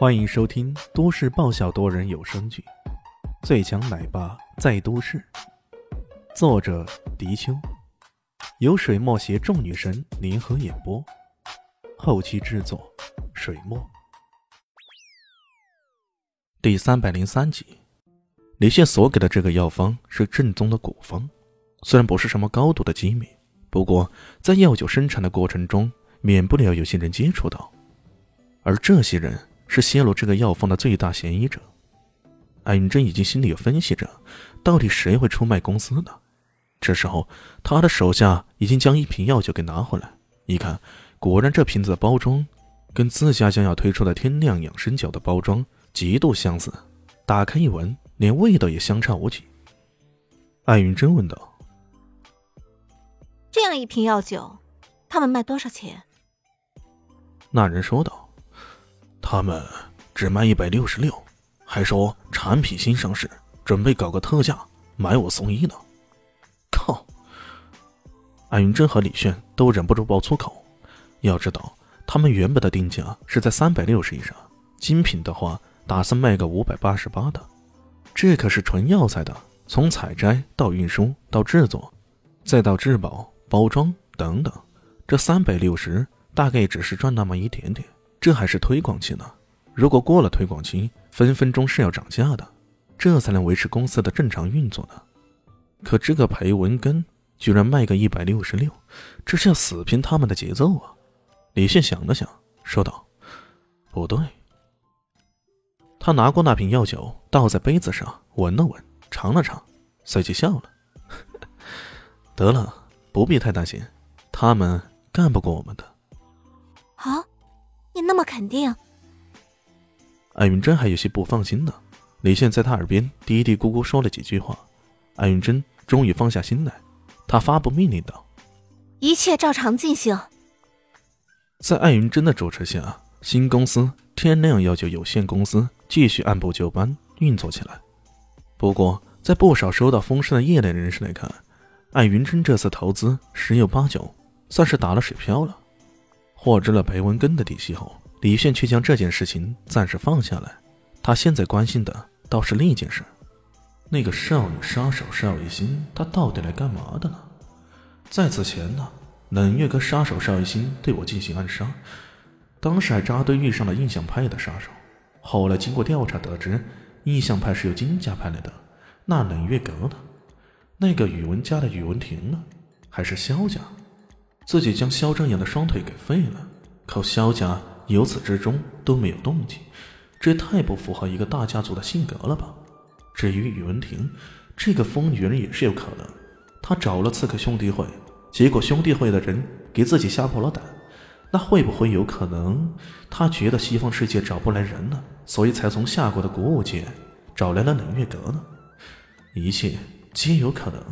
欢迎收听都市爆笑多人有声剧《最强奶爸在都市》，作者：迪秋，由水墨携众女神联合演播，后期制作：水墨。第三百零三集，李现所给的这个药方是正宗的古方，虽然不是什么高度的机密，不过在药酒生产的过程中，免不了有些人接触到，而这些人。是泄露这个药方的最大嫌疑者，艾云珍已经心里有分析着，到底谁会出卖公司呢？这时候，他的手下已经将一瓶药酒给拿回来，一看，果然这瓶子的包装跟自家将要推出的天亮养生酒的包装极度相似，打开一闻，连味道也相差无几。艾云珍问道：“这样一瓶药酒，他们卖多少钱？”那人说道。他们只卖一百六十六，还说产品新上市，准备搞个特价，买五送一呢。靠！安云珍和李炫都忍不住爆粗口。要知道，他们原本的定价是在三百六十以上，精品的话打算卖个五百八十八的。这可是纯药材的，从采摘到运输到制作，再到质保、包装等等，这三百六十大概只是赚那么一点点。这还是推广期呢，如果过了推广期，分分钟是要涨价的，这才能维持公司的正常运作呢。可这个裴文根居然卖个一百六十六，这是要死拼他们的节奏啊！李现想了想，说道：“不对。”他拿过那瓶药酒，倒在杯子上，闻了闻，尝了尝，随即笑了：“ 得了，不必太担心，他们干不过我们的。”好。你那么肯定？艾云珍还有些不放心呢。李现在他耳边嘀嘀咕咕说了几句话，艾云珍终于放下心来，他发布命令道：“一切照常进行。”在艾云珍的主持下，新公司天亮药酒有限公司继续按部就班运作起来。不过，在不少收到风声的业内人士来看，艾云珍这次投资十有八九算是打了水漂了。获知了裴文根的底细后，李炫却将这件事情暂时放下来。他现在关心的倒是另一件事：那个少女杀手邵一心，她到底来干嘛的呢？在此前呢，冷月阁杀手邵一心对我进行暗杀，当时还扎堆遇上了印象派的杀手。后来经过调查得知，印象派是由金家派来的，那冷月阁呢？那个宇文家的宇文庭呢？还是萧家？自己将萧正阳的双腿给废了，可萧家由此之中都没有动静，这也太不符合一个大家族的性格了吧？至于宇文婷，这个疯女人也是有可能，她找了刺客兄弟会，结果兄弟会的人给自己吓破了胆，那会不会有可能，她觉得西方世界找不来人呢，所以才从夏国的古武界找来了冷月阁呢？一切皆有可能。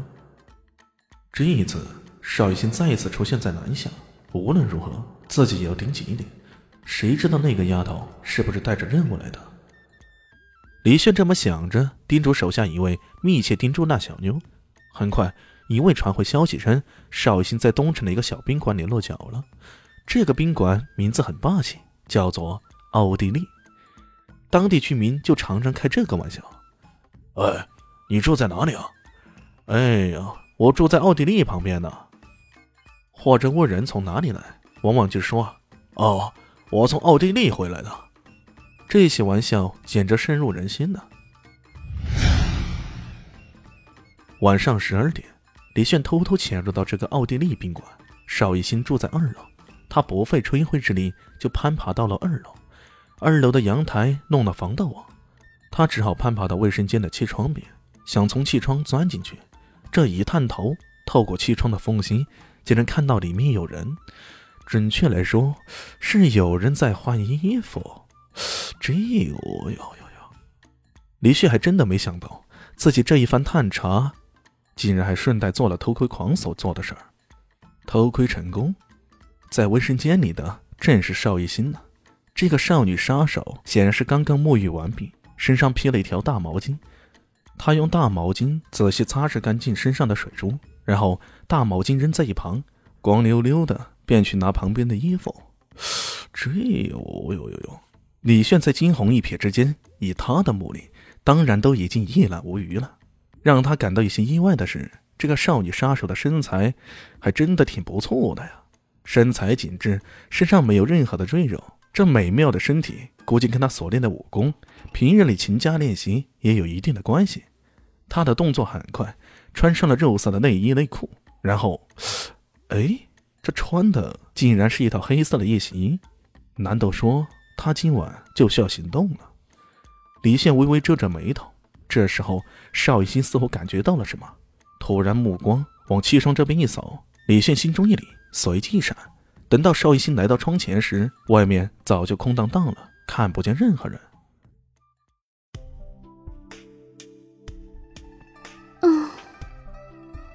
这一次。邵雨欣再一次出现在南下，无论如何，自己也要盯紧一点。谁知道那个丫头是不是带着任务来的？李炫这么想着，叮嘱手下一位密切盯住那小妞。很快，一位传回消息称，邵雨欣在东城的一个小宾馆里落脚了。这个宾馆名字很霸气，叫做奥地利。当地居民就常常开这个玩笑：“哎，你住在哪里啊？”“哎呀，我住在奥地利旁边呢。”或者问人从哪里来，往往就说：“哦，我从奥地利回来的。”这些玩笑简直深入人心呢。晚上十二点，李炫偷偷潜入到这个奥地利宾馆。邵一新住在二楼，他不费吹灰之力就攀爬到了二楼。二楼的阳台弄了防盗网，他只好攀爬到卫生间的气窗边，想从气窗钻进去。这一探头，透过气窗的缝隙。竟然看到里面有人，准确来说是有人在换衣服。这哟哟哟哟！李旭还真的没想到，自己这一番探查，竟然还顺带做了偷窥狂所做的事儿。偷窥成功，在卫生间里的正是邵一心呢。这个少女杀手显然是刚刚沐浴完毕，身上披了一条大毛巾。她用大毛巾仔细擦拭干净身上的水珠。然后大毛巾扔在一旁，光溜溜的便去拿旁边的衣服。这哟哟哟哟！李炫在惊鸿一瞥之间，以他的目力，当然都已经一览无余了。让他感到有些意外的是，这个少女杀手的身材还真的挺不错的呀，身材紧致，身上没有任何的赘肉。这美妙的身体，估计跟她所练的武功、平日里勤加练习也有一定的关系。她的动作很快，穿上了肉色的内衣内裤，然后，哎，这穿的竟然是一套黑色的夜行衣。难道说他今晚就需要行动了？李现微微皱着眉头。这时候，邵雨欣似乎感觉到了什么，突然目光往七双这边一扫。李现心中一凛，随即一闪。等到邵雨欣来到窗前时，外面早就空荡荡了，看不见任何人。